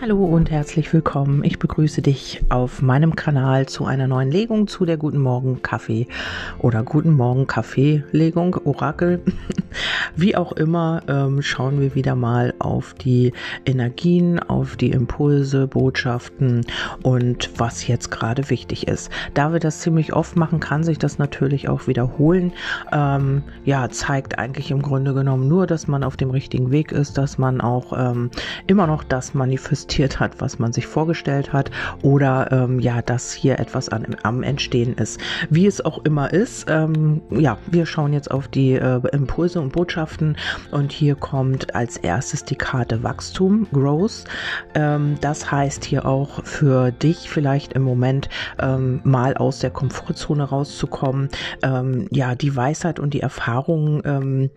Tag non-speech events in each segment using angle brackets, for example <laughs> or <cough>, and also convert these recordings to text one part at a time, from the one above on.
Hallo und herzlich willkommen. Ich begrüße dich auf meinem Kanal zu einer neuen Legung zu der Guten Morgen Kaffee oder Guten Morgen Kaffee Legung, Orakel. <laughs> Wie auch immer, ähm, schauen wir wieder mal auf die Energien, auf die Impulse, Botschaften und was jetzt gerade wichtig ist. Da wir das ziemlich oft machen, kann sich das natürlich auch wiederholen. Ähm, ja, zeigt eigentlich im Grunde genommen nur, dass man auf dem richtigen Weg ist, dass man auch ähm, immer noch das manifestiert hat, was man sich vorgestellt hat oder ähm, ja, dass hier etwas an, am Entstehen ist. Wie es auch immer ist, ähm, ja, wir schauen jetzt auf die äh, Impulse und Botschaften und hier kommt als erstes die Karte Wachstum, Growth. Ähm, das heißt hier auch für dich vielleicht im Moment ähm, mal aus der Komfortzone rauszukommen, ähm, ja, die Weisheit und die Erfahrung ähm,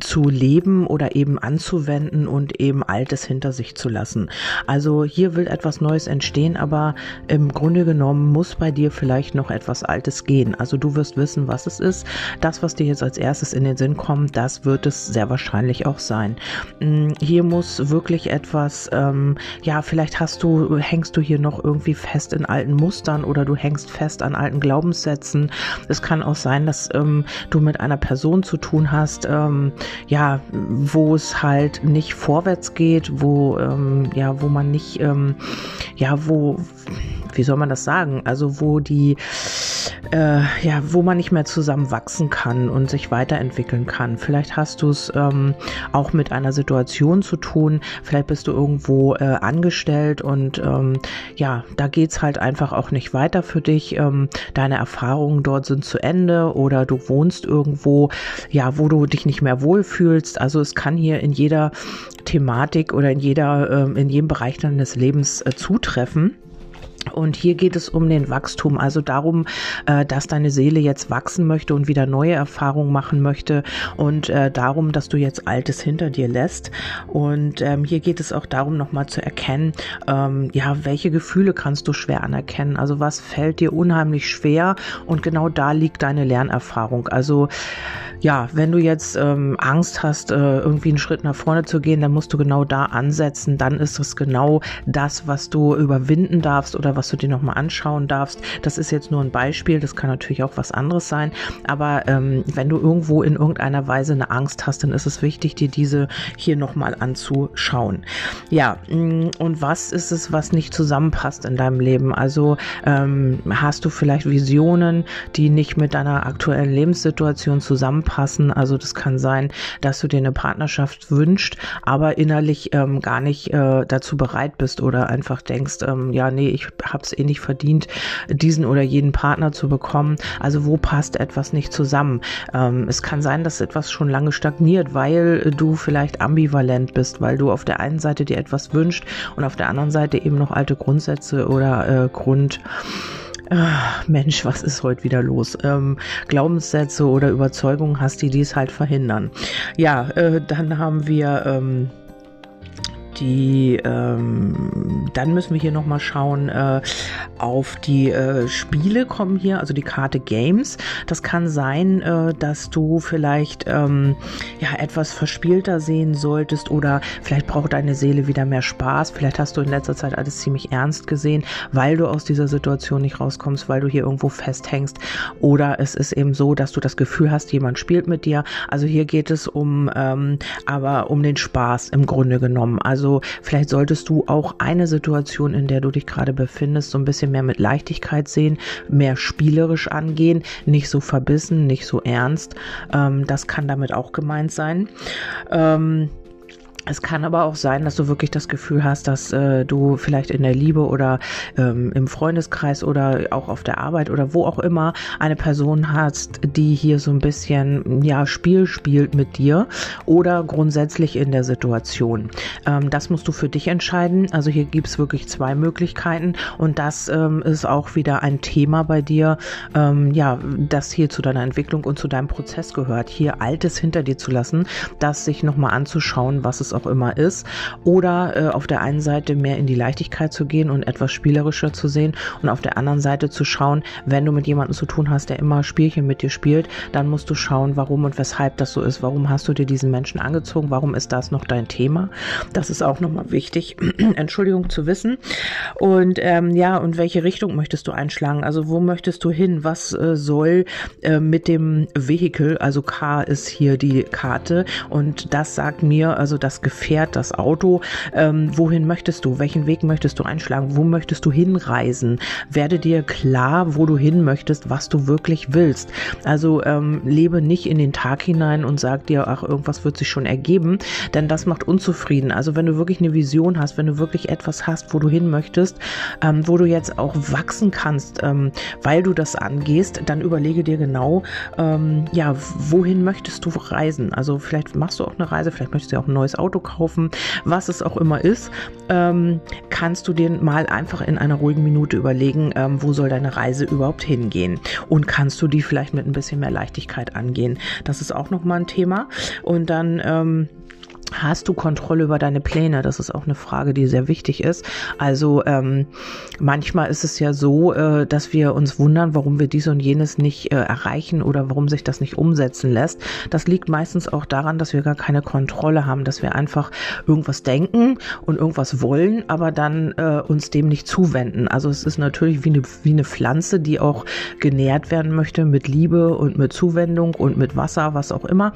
zu leben oder eben anzuwenden und eben Altes hinter sich zu lassen. Also hier will etwas Neues entstehen, aber im Grunde genommen muss bei dir vielleicht noch etwas Altes gehen. Also du wirst wissen, was es ist. Das, was dir jetzt als erstes in den Sinn kommt, das wird es sehr wahrscheinlich auch sein. Mm, hier muss wirklich etwas, ähm, ja, vielleicht hast du, hängst du hier noch irgendwie fest in alten Mustern oder du hängst fest an alten Glaubenssätzen. Es kann auch sein, dass ähm, du mit einer Person zu tun hast, ähm, ähm, ja, wo es halt nicht vorwärts geht, wo, ähm, ja, wo man nicht, ähm, ja, wo, wie soll man das sagen? Also wo die, äh, ja, wo man nicht mehr zusammen wachsen kann und sich weiterentwickeln kann. Vielleicht hast du es ähm, auch mit einer Situation zu tun. Vielleicht bist du irgendwo äh, angestellt und ähm, ja, da geht es halt einfach auch nicht weiter für dich. Ähm, deine Erfahrungen dort sind zu Ende oder du wohnst irgendwo, ja, wo du dich nicht mehr wohlfühlst. Also es kann hier in jeder Thematik oder in jeder, ähm, in jedem Bereich deines Lebens äh, zutreffen. Und hier geht es um den Wachstum, also darum, äh, dass deine Seele jetzt wachsen möchte und wieder neue Erfahrungen machen möchte und äh, darum, dass du jetzt Altes hinter dir lässt. Und ähm, hier geht es auch darum, nochmal zu erkennen, ähm, ja, welche Gefühle kannst du schwer anerkennen? Also was fällt dir unheimlich schwer? Und genau da liegt deine Lernerfahrung. Also ja, wenn du jetzt ähm, Angst hast, äh, irgendwie einen Schritt nach vorne zu gehen, dann musst du genau da ansetzen. Dann ist es genau das, was du überwinden darfst oder was du dir nochmal anschauen darfst. Das ist jetzt nur ein Beispiel, das kann natürlich auch was anderes sein. Aber ähm, wenn du irgendwo in irgendeiner Weise eine Angst hast, dann ist es wichtig, dir diese hier nochmal anzuschauen. Ja, mm, und was ist es, was nicht zusammenpasst in deinem Leben? Also ähm, hast du vielleicht Visionen, die nicht mit deiner aktuellen Lebenssituation zusammenpassen? Passen. Also das kann sein, dass du dir eine Partnerschaft wünscht, aber innerlich ähm, gar nicht äh, dazu bereit bist oder einfach denkst, ähm, ja, nee, ich habe es eh nicht verdient, diesen oder jeden Partner zu bekommen. Also wo passt etwas nicht zusammen? Ähm, es kann sein, dass etwas schon lange stagniert, weil du vielleicht ambivalent bist, weil du auf der einen Seite dir etwas wünscht und auf der anderen Seite eben noch alte Grundsätze oder äh, Grund Ach, Mensch, was ist heute wieder los? Ähm, Glaubenssätze oder Überzeugungen hast, die dies halt verhindern. Ja, äh, dann haben wir ähm, die, ähm, dann müssen wir hier nochmal schauen äh, auf die äh, Spiele kommen hier, also die Karte Games. Das kann sein, äh, dass du vielleicht ähm, ja etwas verspielter sehen solltest oder vielleicht braucht deine Seele wieder mehr Spaß. Vielleicht hast du in letzter Zeit alles ziemlich ernst gesehen, weil du aus dieser Situation nicht rauskommst, weil du hier irgendwo festhängst. Oder es ist eben so, dass du das Gefühl hast, jemand spielt mit dir. Also hier geht es um, ähm, aber um den Spaß im Grunde genommen. Also also vielleicht solltest du auch eine Situation, in der du dich gerade befindest, so ein bisschen mehr mit Leichtigkeit sehen, mehr spielerisch angehen, nicht so verbissen, nicht so ernst. Ähm, das kann damit auch gemeint sein. Ähm, es kann aber auch sein, dass du wirklich das Gefühl hast, dass äh, du vielleicht in der Liebe oder ähm, im Freundeskreis oder auch auf der Arbeit oder wo auch immer eine Person hast, die hier so ein bisschen ja Spiel spielt mit dir oder grundsätzlich in der Situation. Ähm, das musst du für dich entscheiden. Also hier gibt's wirklich zwei Möglichkeiten und das ähm, ist auch wieder ein Thema bei dir, ähm, ja, das hier zu deiner Entwicklung und zu deinem Prozess gehört. Hier Altes hinter dir zu lassen, das sich nochmal anzuschauen, was es auch immer ist. Oder äh, auf der einen Seite mehr in die Leichtigkeit zu gehen und etwas spielerischer zu sehen und auf der anderen Seite zu schauen, wenn du mit jemandem zu tun hast, der immer Spielchen mit dir spielt, dann musst du schauen, warum und weshalb das so ist. Warum hast du dir diesen Menschen angezogen? Warum ist das noch dein Thema? Das ist auch nochmal wichtig, <clears throat> Entschuldigung, zu wissen. Und ähm, ja, und welche Richtung möchtest du einschlagen? Also wo möchtest du hin? Was äh, soll äh, mit dem Vehikel, also K ist hier die Karte und das sagt mir, also das Gefährt, das Auto, ähm, wohin möchtest du? Welchen Weg möchtest du einschlagen? Wo möchtest du hinreisen? Werde dir klar, wo du hin möchtest, was du wirklich willst. Also ähm, lebe nicht in den Tag hinein und sag dir, ach, irgendwas wird sich schon ergeben, denn das macht unzufrieden. Also wenn du wirklich eine Vision hast, wenn du wirklich etwas hast, wo du hin möchtest, ähm, wo du jetzt auch wachsen kannst, ähm, weil du das angehst, dann überlege dir genau, ähm, ja, wohin möchtest du reisen? Also vielleicht machst du auch eine Reise, vielleicht möchtest du auch ein neues Auto kaufen, was es auch immer ist, ähm, kannst du dir mal einfach in einer ruhigen Minute überlegen, ähm, wo soll deine Reise überhaupt hingehen und kannst du die vielleicht mit ein bisschen mehr Leichtigkeit angehen. Das ist auch nochmal ein Thema und dann ähm, Hast du Kontrolle über deine Pläne? Das ist auch eine Frage, die sehr wichtig ist. Also ähm, manchmal ist es ja so, äh, dass wir uns wundern, warum wir dies und jenes nicht äh, erreichen oder warum sich das nicht umsetzen lässt. Das liegt meistens auch daran, dass wir gar keine Kontrolle haben, dass wir einfach irgendwas denken und irgendwas wollen, aber dann äh, uns dem nicht zuwenden. Also es ist natürlich wie eine, wie eine Pflanze, die auch genährt werden möchte mit Liebe und mit Zuwendung und mit Wasser, was auch immer.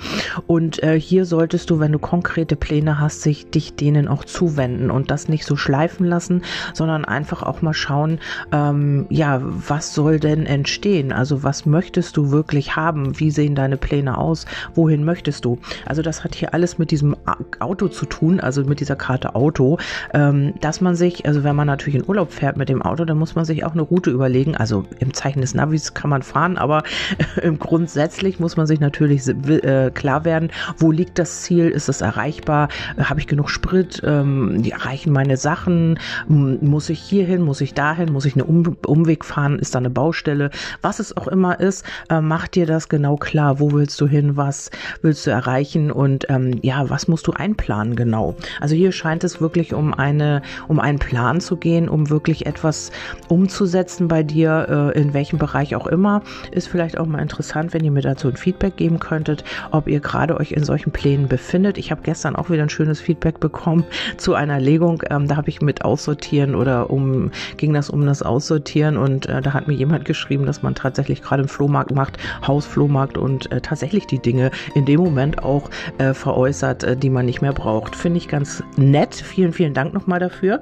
Und äh, hier solltest du, wenn du konkret konkrete Pläne hast, sich dich denen auch zuwenden und das nicht so schleifen lassen, sondern einfach auch mal schauen, ähm, ja, was soll denn entstehen? Also was möchtest du wirklich haben? Wie sehen deine Pläne aus? Wohin möchtest du? Also das hat hier alles mit diesem Auto zu tun, also mit dieser Karte Auto, ähm, dass man sich, also wenn man natürlich in Urlaub fährt mit dem Auto, dann muss man sich auch eine Route überlegen. Also im Zeichen des Navis kann man fahren, aber <laughs> grundsätzlich muss man sich natürlich äh, klar werden, wo liegt das Ziel? Ist es erreichbar? Erreichbar? Habe ich genug Sprit? Ähm, erreichen meine Sachen? Muss ich hier hin? Muss ich dahin? Muss ich einen um Umweg fahren? Ist da eine Baustelle? Was es auch immer ist, äh, mach dir das genau klar. Wo willst du hin? Was willst du erreichen? Und ähm, ja, was musst du einplanen genau? Also hier scheint es wirklich um eine, um einen Plan zu gehen, um wirklich etwas umzusetzen bei dir, äh, in welchem Bereich auch immer. Ist vielleicht auch mal interessant, wenn ihr mir dazu ein Feedback geben könntet, ob ihr gerade euch in solchen Plänen befindet. Ich habe gestern gestern auch wieder ein schönes Feedback bekommen <laughs> zu einer Legung. Ähm, da habe ich mit Aussortieren oder um ging das um das Aussortieren und äh, da hat mir jemand geschrieben, dass man tatsächlich gerade im Flohmarkt macht, Hausflohmarkt und äh, tatsächlich die Dinge in dem Moment auch äh, veräußert, äh, die man nicht mehr braucht. Finde ich ganz nett. Vielen, vielen Dank nochmal dafür.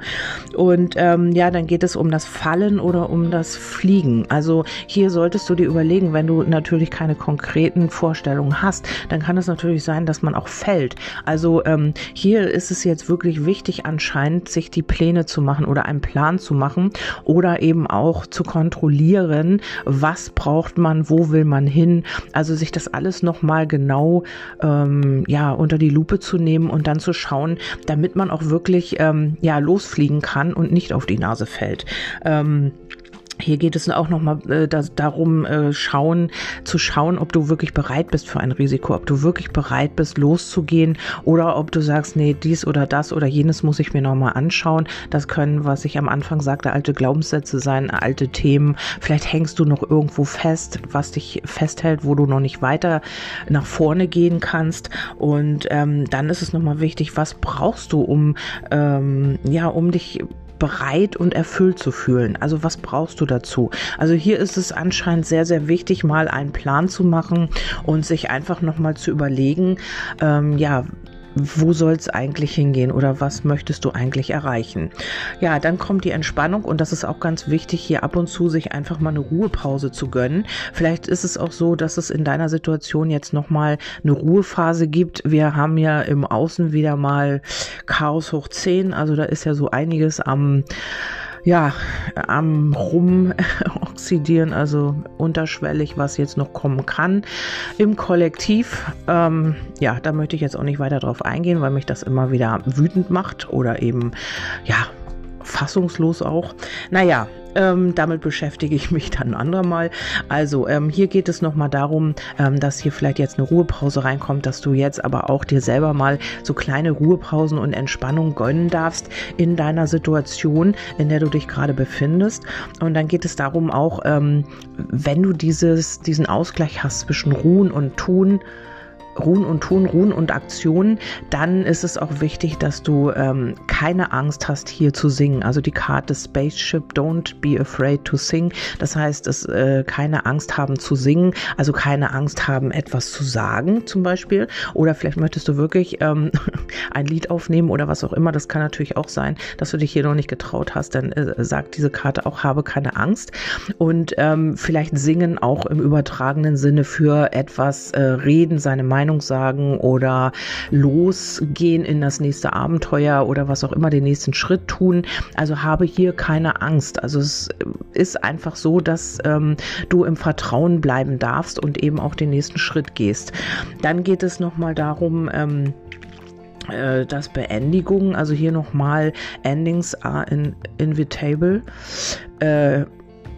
Und ähm, ja, dann geht es um das Fallen oder um das Fliegen. Also hier solltest du dir überlegen, wenn du natürlich keine konkreten Vorstellungen hast, dann kann es natürlich sein, dass man auch fällt. Also also ähm, hier ist es jetzt wirklich wichtig anscheinend, sich die Pläne zu machen oder einen Plan zu machen oder eben auch zu kontrollieren, was braucht man, wo will man hin. Also sich das alles nochmal genau ähm, ja, unter die Lupe zu nehmen und dann zu schauen, damit man auch wirklich ähm, ja, losfliegen kann und nicht auf die Nase fällt. Ähm, hier geht es auch nochmal äh, da, darum, äh, schauen, zu schauen, ob du wirklich bereit bist für ein Risiko, ob du wirklich bereit bist, loszugehen oder ob du sagst, nee, dies oder das oder jenes muss ich mir nochmal anschauen. Das können, was ich am Anfang sagte, alte Glaubenssätze sein, alte Themen. Vielleicht hängst du noch irgendwo fest, was dich festhält, wo du noch nicht weiter nach vorne gehen kannst. Und ähm, dann ist es nochmal wichtig, was brauchst du, um ähm, ja, um dich bereit und erfüllt zu fühlen. Also was brauchst du dazu? Also hier ist es anscheinend sehr, sehr wichtig, mal einen Plan zu machen und sich einfach nochmal zu überlegen, ähm, ja, wo soll es eigentlich hingehen oder was möchtest du eigentlich erreichen? Ja, dann kommt die Entspannung und das ist auch ganz wichtig, hier ab und zu sich einfach mal eine Ruhepause zu gönnen. Vielleicht ist es auch so, dass es in deiner Situation jetzt nochmal eine Ruhephase gibt. Wir haben ja im Außen wieder mal Chaos hoch 10, also da ist ja so einiges am ja, am Rumoxidieren, also unterschwellig, was jetzt noch kommen kann im Kollektiv. Ähm, ja, da möchte ich jetzt auch nicht weiter drauf eingehen, weil mich das immer wieder wütend macht oder eben, ja, fassungslos auch. Naja, Ähm, damit beschäftige ich mich dann ein andermal. Also ähm, hier geht es nochmal darum, ähm, dass hier vielleicht jetzt eine Ruhepause reinkommt, dass du jetzt aber auch dir selber mal so kleine Ruhepausen und Entspannung gönnen darfst in deiner Situation, in der du dich gerade befindest. Und dann geht es darum auch, ähm, wenn du dieses, diesen Ausgleich hast zwischen Ruhen und Tun, Ruhen und Tun, Ruhen und Aktionen, dann ist es auch wichtig, dass du ähm, keine Angst hast, hier zu singen. Also die Karte Spaceship, Don't be afraid to sing. Das heißt, es äh, keine Angst haben zu singen, also keine Angst haben, etwas zu sagen, zum Beispiel. Oder vielleicht möchtest du wirklich ähm, <laughs> ein Lied aufnehmen oder was auch immer. Das kann natürlich auch sein, dass du dich hier noch nicht getraut hast. Dann äh, sagt diese Karte auch, habe keine Angst. Und ähm, vielleicht singen auch im übertragenen Sinne für etwas äh, reden, seine Meinung Meinung sagen oder losgehen in das nächste Abenteuer oder was auch immer, den nächsten Schritt tun. Also habe hier keine Angst. Also es ist einfach so, dass ähm, du im Vertrauen bleiben darfst und eben auch den nächsten Schritt gehst. Dann geht es nochmal darum, ähm, äh, das Beendigung, also hier nochmal Endings are in, invitable. Äh,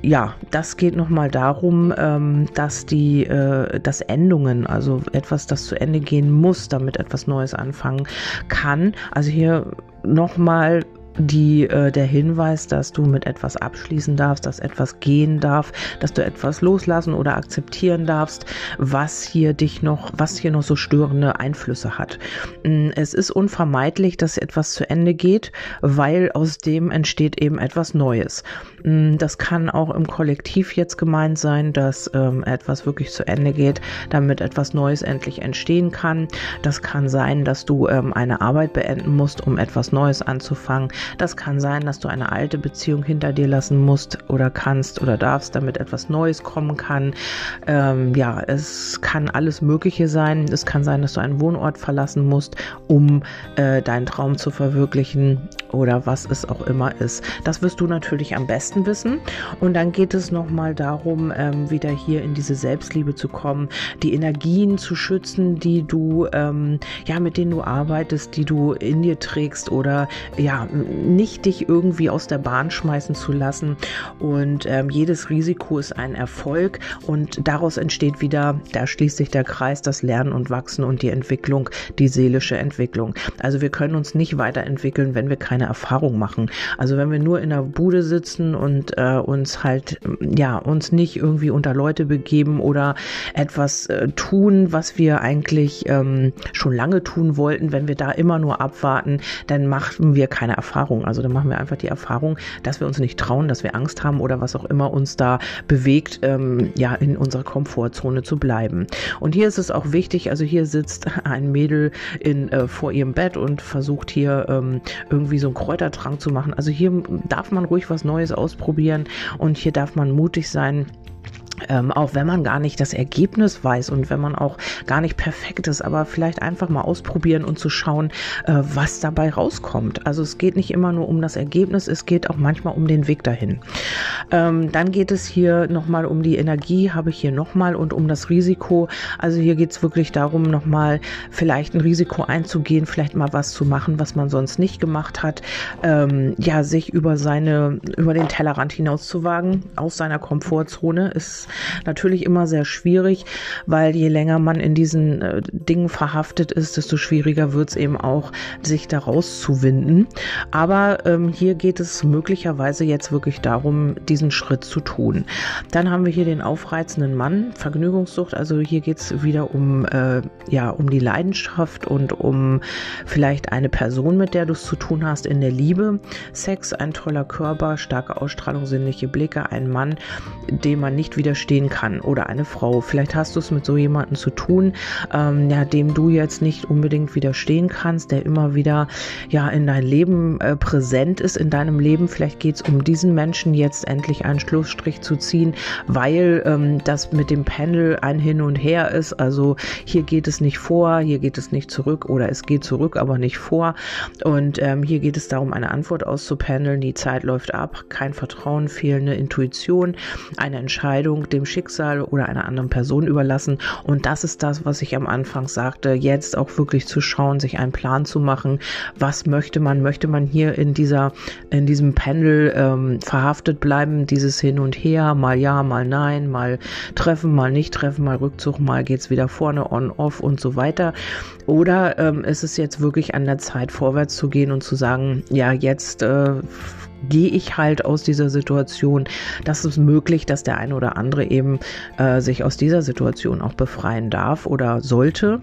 ja, das geht nochmal darum, ähm, dass die, äh, dass Endungen, also etwas, das zu Ende gehen muss, damit etwas Neues anfangen kann. Also hier nochmal die, äh, der Hinweis, dass du mit etwas abschließen darfst, dass etwas gehen darf, dass du etwas loslassen oder akzeptieren darfst, was hier dich noch, was hier noch so störende Einflüsse hat. Mm, es ist unvermeidlich, dass etwas zu Ende geht, weil aus dem entsteht eben etwas Neues. Mm, das kann auch im Kollektiv jetzt gemeint sein, dass ähm, etwas wirklich zu Ende geht, damit etwas Neues endlich entstehen kann. Das kann sein, dass du ähm, eine Arbeit beenden musst, um etwas Neues anzufangen. Das kann sein, dass du eine alte Beziehung hinter dir lassen musst oder kannst oder darfst, damit etwas Neues kommen kann. Ähm, ja, es kann alles Mögliche sein. Es kann sein, dass du einen Wohnort verlassen musst, um äh, deinen Traum zu verwirklichen oder was es auch immer ist. Das wirst du natürlich am besten wissen. Und dann geht es nochmal darum, ähm, wieder hier in diese Selbstliebe zu kommen, die Energien zu schützen, die du, ähm, ja, mit denen du arbeitest, die du in dir trägst oder ja, nicht dich irgendwie aus der Bahn schmeißen zu lassen. Und ähm, jedes Risiko ist ein Erfolg und daraus entsteht wieder, da schließt sich der Kreis, das Lernen und Wachsen und die Entwicklung, die seelische Entwicklung. Also wir können uns nicht weiterentwickeln, wenn wir keine Erfahrung machen. Also wenn wir nur in der Bude sitzen und äh, uns halt, ja, uns nicht irgendwie unter Leute begeben oder etwas äh, tun, was wir eigentlich ähm, schon lange tun wollten, wenn wir da immer nur abwarten, dann machen wir keine Erfahrung. Also dann machen wir einfach die Erfahrung, dass wir uns nicht trauen, dass wir Angst haben oder was auch immer uns da bewegt, ähm, ja, in unserer Komfortzone zu bleiben. Und hier ist es auch wichtig, also hier sitzt <laughs> ein Mädel in, äh, vor ihrem Bett und versucht hier ähm, irgendwie so einen Kräutertrank zu machen. Also hier darf man ruhig was Neues ausprobieren. Und hier darf man mutig sein ähm, auch wenn man gar nicht das Ergebnis weiß und wenn man auch gar nicht perfekt ist, aber vielleicht einfach mal ausprobieren und zu schauen, äh, was dabei rauskommt. Also es geht nicht immer nur um das Ergebnis, es geht auch manchmal um den Weg dahin. Ähm, dann geht es hier nochmal um die Energie, habe ich hier nochmal und um das Risiko. Also hier geht es wirklich darum, nochmal vielleicht ein Risiko einzugehen, vielleicht mal was zu machen, was man sonst nicht gemacht hat. Ähm, ja, sich über seine, über den Tellerrand hinaus zu wagen, aus seiner Komfortzone ist natürlich immer sehr schwierig, weil je länger man in diesen äh, Dingen verhaftet ist, desto schwieriger wird es eben auch, sich da rauszuwinden. Aber ähm, hier geht es möglicherweise jetzt wirklich darum, diesen Schritt zu tun. Dann haben wir hier den aufreizenden Mann, Vergnügungssucht. Also hier geht es wieder um, äh, ja, um die Leidenschaft und um vielleicht eine Person, mit der du es zu tun hast in der Liebe. Sex, ein toller Körper, starke Ausstrahlung, sinnliche Blicke, ein Mann, dem man nicht widersteht widerstehen kann oder eine Frau. Vielleicht hast du es mit so jemandem zu tun, ähm, ja, dem du jetzt nicht unbedingt widerstehen kannst, der immer wieder ja in dein Leben äh, präsent ist, in deinem Leben. Vielleicht geht es um diesen Menschen jetzt endlich einen Schlussstrich zu ziehen, weil ähm, das mit dem Pendel ein Hin und Her ist. Also hier geht es nicht vor, hier geht es nicht zurück oder es geht zurück, aber nicht vor. Und ähm, hier geht es darum, eine Antwort auszupendeln. Die Zeit läuft ab, kein Vertrauen, fehlende Intuition, eine Entscheidung, dem Schicksal oder einer anderen Person überlassen. Und das ist das, was ich am Anfang sagte, jetzt auch wirklich zu schauen, sich einen Plan zu machen. Was möchte man? Möchte man hier in dieser, in diesem Pendel ähm, verhaftet bleiben, dieses Hin und Her, mal ja, mal nein, mal treffen, mal nicht treffen, mal Rückzug, mal geht's wieder vorne, on, off und so weiter. Oder ähm, ist es jetzt wirklich an der Zeit, vorwärts zu gehen und zu sagen, ja, jetzt äh, gehe ich halt aus dieser Situation. Das ist möglich, dass der eine oder andere eben äh, sich aus dieser Situation auch befreien darf oder sollte.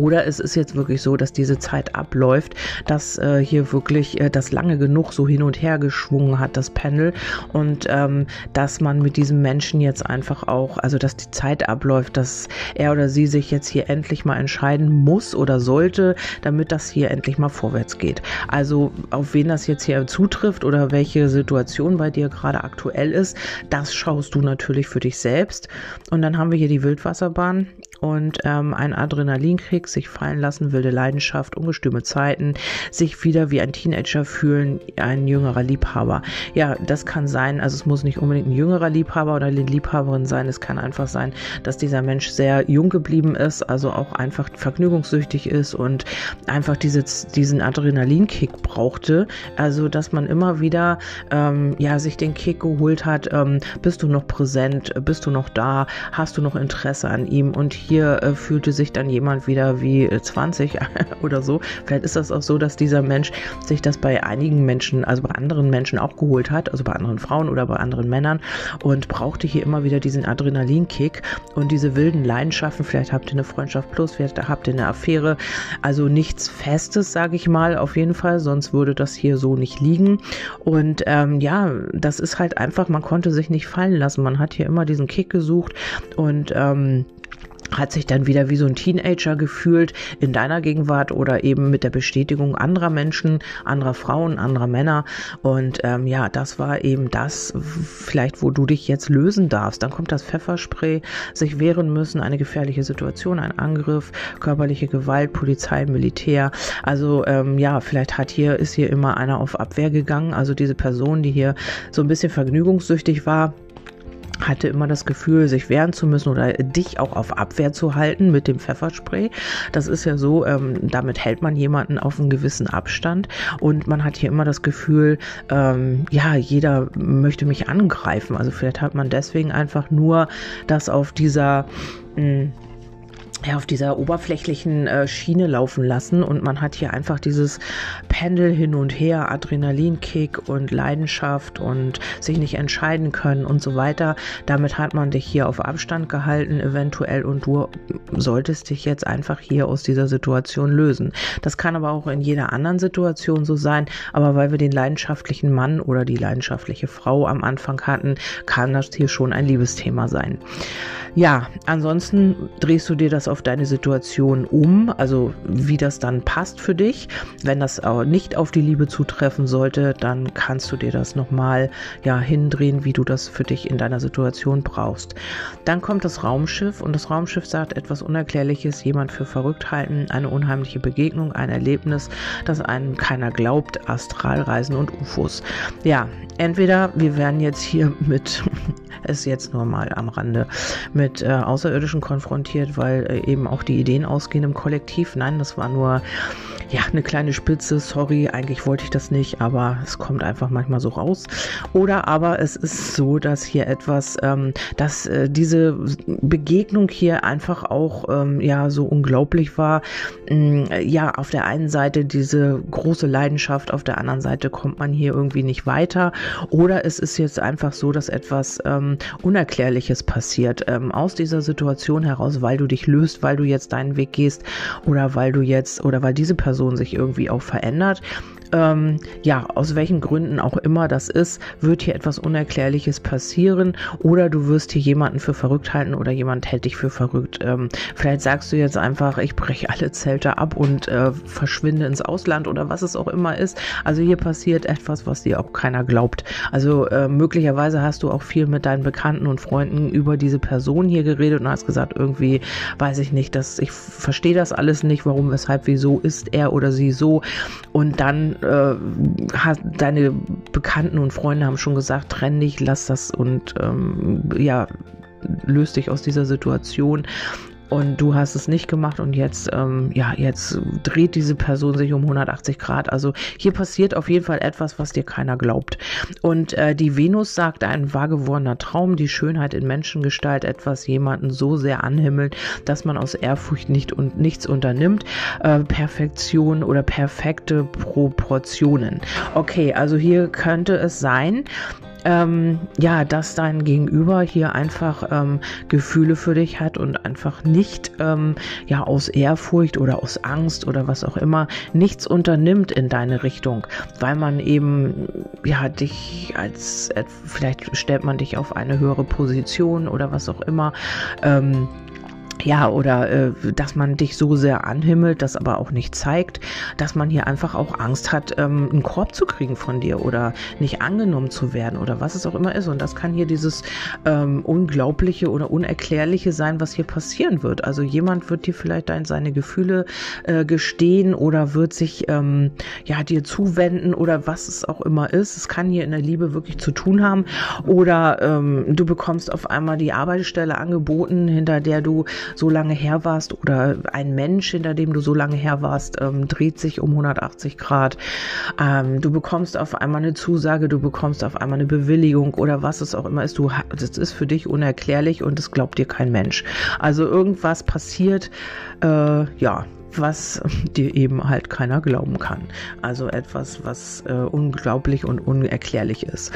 Oder es ist jetzt wirklich so, dass diese Zeit abläuft, dass äh, hier wirklich äh, das lange genug so hin und her geschwungen hat, das Panel. Und ähm, dass man mit diesem Menschen jetzt einfach auch, also dass die Zeit abläuft, dass er oder sie sich jetzt hier endlich mal entscheiden muss oder sollte, damit das hier endlich mal vorwärts geht. Also auf wen das jetzt hier zutrifft oder welche Situation bei dir gerade aktuell ist, das schaust du natürlich für dich selbst. Und dann haben wir hier die Wildwasserbahn und ähm, ein Adrenalinkrieg, sich fallen lassen, wilde Leidenschaft, ungestüme Zeiten, sich wieder wie ein Teenager fühlen, ein jüngerer Liebhaber. Ja, das kann sein, also es muss nicht unbedingt ein jüngerer Liebhaber oder eine Liebhaberin sein, es kann einfach sein, dass dieser Mensch sehr jung geblieben ist, also auch einfach vergnügungssüchtig ist und einfach diese, diesen Adrenalinkick brauchte, also dass man immer wieder ähm, ja, sich den Kick geholt hat, ähm, bist du noch präsent, bist du noch da, hast du noch Interesse an ihm? Und hier äh, fühlte sich dann jemand wieder wie 20 äh, <laughs> oder so. Vielleicht ist das auch so, dass dieser Mensch sich das bei einigen Menschen, also bei anderen Menschen auch geholt hat, also bei anderen Frauen oder bei anderen Männern und brauchte hier immer wieder diesen Adrenalinkick und diese wilden Leidenschaften. Vielleicht habt ihr eine Freundschaft plus, vielleicht habt ihr eine Affäre. Also nichts Festes, sage ich mal, auf jeden Fall, sonst würde das hier so nicht liegen. Und ähm, ja, das ist halt einfach, man konnte sich nicht fallen lassen. Man hat hier immer diesen Kick gesucht und ähm, hat sich dann wieder wie so ein Teenager gefühlt in deiner Gegenwart oder eben mit der Bestätigung anderer Menschen, anderer Frauen, anderer Männer. Und ähm, ja, das war eben das, vielleicht wo du dich jetzt lösen darfst. Dann kommt das Pfefferspray, sich wehren müssen, eine gefährliche Situation, ein Angriff, körperliche Gewalt, Polizei, Militär. Also ähm, ja, vielleicht hat hier, ist hier immer einer auf Abwehr gegangen. Also diese Person, die hier so ein bisschen vergnügungssüchtig war, hatte immer das Gefühl, sich wehren zu müssen oder dich auch auf Abwehr zu halten mit dem Pfefferspray. Das ist ja so, ähm, damit hält man jemanden auf einen gewissen Abstand und man hat hier immer das Gefühl, ähm, ja, jeder möchte mich angreifen. Also vielleicht hat man deswegen einfach nur das auf dieser mh, hm, ja, auf dieser oberflächlichen äh, Schiene laufen lassen und man hat hier einfach dieses Pendel hin und her, Adrenalinkick und Leidenschaft und sich nicht entscheiden können und so weiter. Damit hat man dich hier auf Abstand gehalten eventuell und du solltest dich jetzt einfach hier aus dieser Situation lösen. Das kann aber auch in jeder anderen Situation so sein, aber weil wir den leidenschaftlichen Mann oder die leidenschaftliche Frau am Anfang hatten, kann das hier schon ein Liebesthema sein. Ja, ansonsten drehst du dir das auf deine Situation um, also wie das dann passt für dich. Wenn das aber nicht auf die Liebe zutreffen sollte, dann kannst du dir das nochmal ja, hindrehen, wie du das für dich in deiner Situation brauchst. Dann kommt das Raumschiff und das Raumschiff sagt etwas Unerklärliches, jemand für verrückt halten, eine unheimliche Begegnung, ein Erlebnis, das einem keiner glaubt, Astralreisen und UFOs. Ja, entweder wir werden jetzt hier mit <laughs> ist jetzt nur mal am Rande mit äh, Außerirdischen konfrontiert, weil äh, eben auch die Ideen ausgehen im Kollektiv. Nein, das war nur ja eine kleine Spitze. Sorry, eigentlich wollte ich das nicht, aber es kommt einfach manchmal so raus. Oder aber es ist so, dass hier etwas, ähm, dass äh, diese Begegnung hier einfach auch ähm, ja so unglaublich war. Ähm, ja, auf der einen Seite diese große Leidenschaft, auf der anderen Seite kommt man hier irgendwie nicht weiter. Oder es ist jetzt einfach so, dass etwas ähm, Unerklärliches passiert ähm, aus dieser Situation heraus, weil du dich löst, weil du jetzt deinen Weg gehst oder weil du jetzt oder weil diese Person sich irgendwie auch verändert ähm, ja, aus welchen Gründen auch immer das ist, wird hier etwas Unerklärliches passieren oder du wirst hier jemanden für verrückt halten oder jemand hält dich für verrückt. Ähm, vielleicht sagst du jetzt einfach, ich breche alle Zelte ab und äh, verschwinde ins Ausland oder was es auch immer ist. Also hier passiert etwas, was dir auch keiner glaubt. Also äh, möglicherweise hast du auch viel mit deinen Bekannten und Freunden über diese Person hier geredet und hast gesagt, irgendwie weiß ich nicht, dass ich verstehe das alles nicht, warum, weshalb, wieso ist er oder sie so. Und dann äh, deine Bekannten und Freunde haben schon gesagt, trenn dich, lass das und ähm, ja, löst dich aus dieser Situation und du hast es nicht gemacht und jetzt, ähm, ja, jetzt dreht diese Person sich um 180 Grad. Also hier passiert auf jeden Fall etwas, was dir keiner glaubt. Und äh, die Venus sagt, ein wahr gewordener Traum, die Schönheit in Menschengestalt, etwas jemanden so sehr anhimmelt, dass man aus Ehrfurcht nicht und nichts unternimmt. Äh, Perfektion oder perfekte Proportionen. Okay, also hier könnte es sein, ähm, ja, dass dein Gegenüber hier einfach ähm, Gefühle für dich hat und einfach nicht ähm, ja aus Ehrfurcht oder aus Angst oder was auch immer nichts unternimmt in deine Richtung, weil man eben ja dich als vielleicht stellt man dich auf eine höhere Position oder was auch immer. Ja, oder äh, dass man dich so sehr anhimmelt, das aber auch nicht zeigt, dass man hier einfach auch Angst hat, ähm, einen Korb zu kriegen von dir oder nicht angenommen zu werden oder was es auch immer ist. Und das kann hier dieses ähm, Unglaubliche oder Unerklärliche sein, was hier passieren wird. Also jemand wird dir vielleicht dann seine Gefühle äh, gestehen oder wird sich ähm, ja dir zuwenden oder was es auch immer ist. Es kann hier in der Liebe wirklich zu tun haben. Oder ähm, du bekommst auf einmal die Arbeitsstelle angeboten, hinter der du so lange her warst oder ein Mensch, hinter dem du so lange her warst, ähm, dreht sich um 180 Grad. Ähm, du bekommst auf einmal eine Zusage, du bekommst auf einmal eine Bewilligung oder was es auch immer ist. Du, das ist für dich unerklärlich und es glaubt dir kein Mensch. Also irgendwas passiert, äh, ja, was dir eben halt keiner glauben kann. Also etwas, was äh, unglaublich und unerklärlich ist.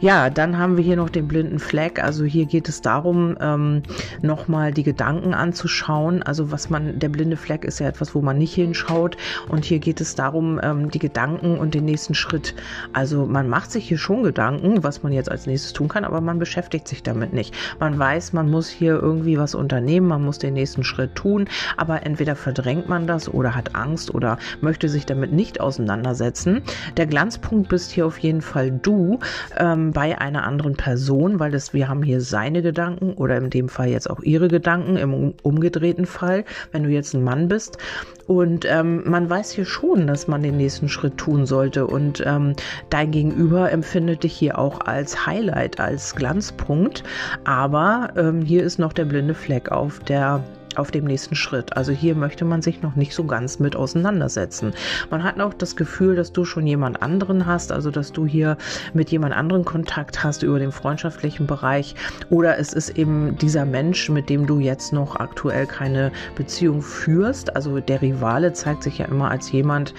Ja, dann haben wir hier noch den blinden Fleck. Also hier geht es darum, ähm, nochmal die Gedanken anzuschauen. Also was man, der blinde Fleck ist ja etwas, wo man nicht hinschaut. Und hier geht es darum, ähm, die Gedanken und den nächsten Schritt. Also man macht sich hier schon Gedanken, was man jetzt als nächstes tun kann, aber man beschäftigt sich damit nicht. Man weiß, man muss hier irgendwie was unternehmen, man muss den nächsten Schritt tun, aber entweder verdrängt man man das oder hat Angst oder möchte sich damit nicht auseinandersetzen. Der Glanzpunkt bist hier auf jeden Fall du ähm, bei einer anderen Person, weil das, wir haben hier seine Gedanken oder in dem Fall jetzt auch ihre Gedanken im umgedrehten Fall, wenn du jetzt ein Mann bist. Und ähm, man weiß hier schon, dass man den nächsten Schritt tun sollte. Und ähm, dein Gegenüber empfindet dich hier auch als Highlight, als Glanzpunkt. Aber ähm, hier ist noch der blinde Fleck auf der auf dem nächsten Schritt. Also hier möchte man sich noch nicht so ganz mit auseinandersetzen. Man hat auch das Gefühl, dass du schon jemand anderen hast, also dass du hier mit jemand anderen Kontakt hast über den freundschaftlichen Bereich oder es ist eben dieser Mensch, mit dem du jetzt noch aktuell keine Beziehung führst. Also der Rivale zeigt sich ja immer als jemand,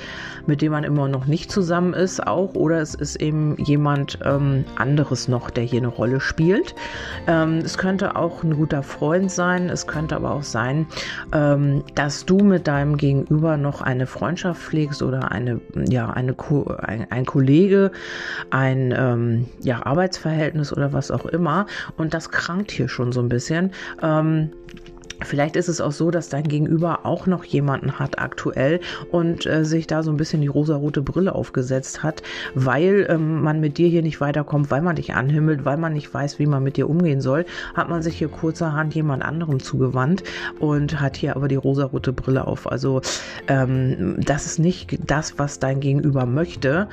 mit dem man immer noch nicht zusammen ist, auch oder es ist eben jemand ähm, anderes noch, der hier eine Rolle spielt. Ähm, es könnte auch ein guter Freund sein, es könnte aber auch sein, sein, ähm, dass du mit deinem Gegenüber noch eine Freundschaft pflegst oder eine, ja, eine, ein, ein Kollege, ein ähm, ja, Arbeitsverhältnis oder was auch immer. Und das krankt hier schon so ein bisschen. Ähm, Vielleicht ist es auch so, dass dein Gegenüber auch noch jemanden hat aktuell und äh, sich da so ein bisschen die rosarote Brille aufgesetzt hat, weil ähm, man mit dir hier nicht weiterkommt, weil man dich anhimmelt, weil man nicht weiß, wie man mit dir umgehen soll, hat man sich hier kurzerhand jemand anderem zugewandt und hat hier aber die rosarote Brille auf. Also ähm, das ist nicht das, was dein Gegenüber möchte.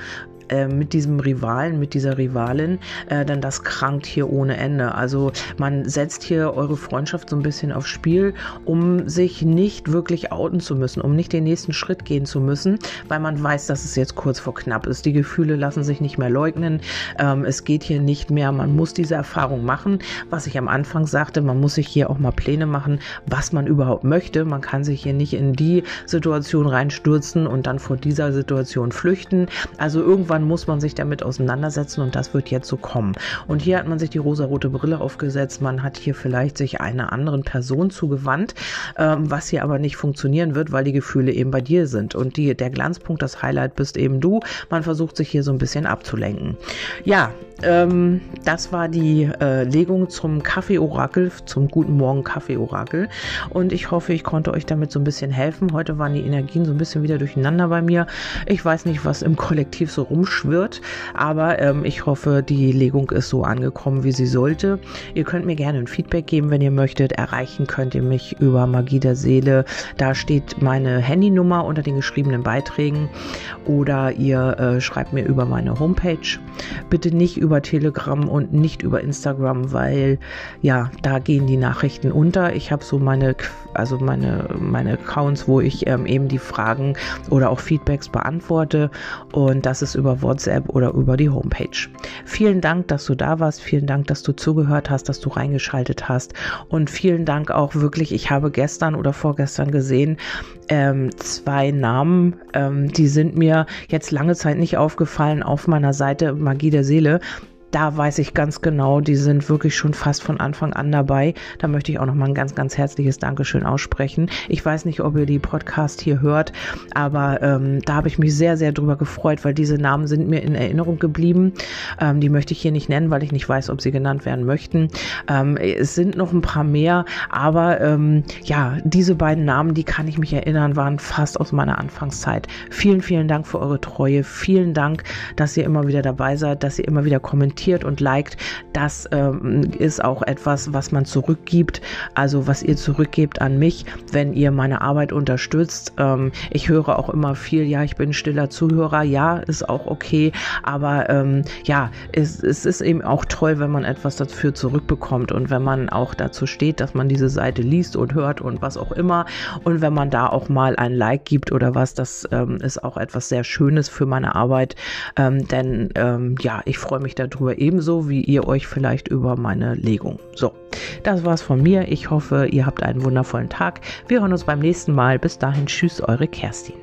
Äh, mit diesem Rivalen, mit dieser Rivalin, äh, denn das krankt hier ohne Ende. Also man setzt hier eure Freundschaft so ein bisschen aufs Spiel, um sich nicht wirklich outen zu müssen, um nicht den nächsten Schritt gehen zu müssen, weil man weiß, dass es jetzt kurz vor knapp ist. Die Gefühle lassen sich nicht mehr leugnen. Ähm, es geht hier nicht mehr. Man muss diese Erfahrung machen. Was ich am Anfang sagte, man muss sich hier auch mal Pläne machen, was man überhaupt möchte. Man kann sich hier nicht in die Situation reinstürzen und dann vor dieser Situation flüchten. Also irgendwann irgendwann muss man sich damit auseinandersetzen und das wird jetzt so kommen. Und hier hat man sich die rosarote Brille aufgesetzt, man hat hier vielleicht sich einer anderen Person zugewandt, ähm, was hier aber nicht funktionieren wird, weil die Gefühle eben bei dir sind. Und die, der Glanzpunkt, das Highlight bist eben du. Man versucht sich hier so ein bisschen abzulenken. Ja, ähm, das war die äh, Legung zum Kaffee-Orakel, zum Guten Morgen Kaffee-Orakel. Und ich hoffe, ich konnte euch damit so ein bisschen helfen. Heute waren die Energien so ein bisschen wieder durcheinander bei mir. Ich weiß nicht, was im Kollektiv so rumschwirrt, aber ähm, ich hoffe, die Legung ist so angekommen, wie sie sollte. Ihr könnt mir gerne ein Feedback geben, wenn ihr möchtet. Erreichen könnt ihr mich über Magie der Seele. Da steht meine Handynummer unter den geschriebenen Beiträgen oder ihr äh, schreibt mir über meine Homepage. Bitte nicht über Telegram und nicht über Instagram, weil ja, da gehen die Nachrichten unter. Ich habe so meine, also meine, meine Accounts, wo ich ähm, eben die Fragen oder auch Feedbacks beantworte und das ist über WhatsApp oder über die Homepage. Vielen Dank, dass du da warst. Vielen Dank, dass du zugehört hast, dass du reingeschaltet hast und vielen Dank auch wirklich. Ich habe gestern oder vorgestern gesehen, ähm, zwei Namen, ähm, die sind mir jetzt lange Zeit nicht aufgefallen auf meiner Seite Magie der Seele da weiß ich ganz genau, die sind wirklich schon fast von Anfang an dabei. Da möchte ich auch noch mal ein ganz, ganz herzliches Dankeschön aussprechen. Ich weiß nicht, ob ihr die Podcast hier hört, aber ähm, da habe ich mich sehr, sehr drüber gefreut, weil diese Namen sind mir in Erinnerung geblieben. Ähm, die möchte ich hier nicht nennen, weil ich nicht weiß, ob sie genannt werden möchten. Ähm, es sind noch ein paar mehr, aber ähm, ja, diese beiden Namen, die kann ich mich erinnern, waren fast aus meiner Anfangszeit. Vielen, vielen Dank für eure Treue. Vielen Dank, dass ihr immer wieder dabei seid, dass ihr immer wieder kommentiert kommentiert und liked, das ähm, ist auch etwas, was man zurückgibt, also was ihr zurückgebt an mich, wenn ihr meine Arbeit unterstützt. Ähm, ich höre auch immer viel, ja, ich bin stiller Zuhörer, ja, ist auch okay, aber ähm, ja, es, es ist eben auch toll, wenn man etwas dafür zurückbekommt und wenn man auch dazu steht, dass man diese Seite liest und hört und was auch immer und wenn man da auch mal ein Like gibt oder was, das ähm, ist auch etwas sehr Schönes für meine Arbeit, ähm, denn ähm, ja, ich freue mich darüber, darüber, ebenso wie ihr euch vielleicht über meine Legung. So, das war's von mir. Ich hoffe, ihr habt einen wundervollen Tag. Wir hören uns beim nächsten Mal. Bis dahin, tschüss, eure Kerstin.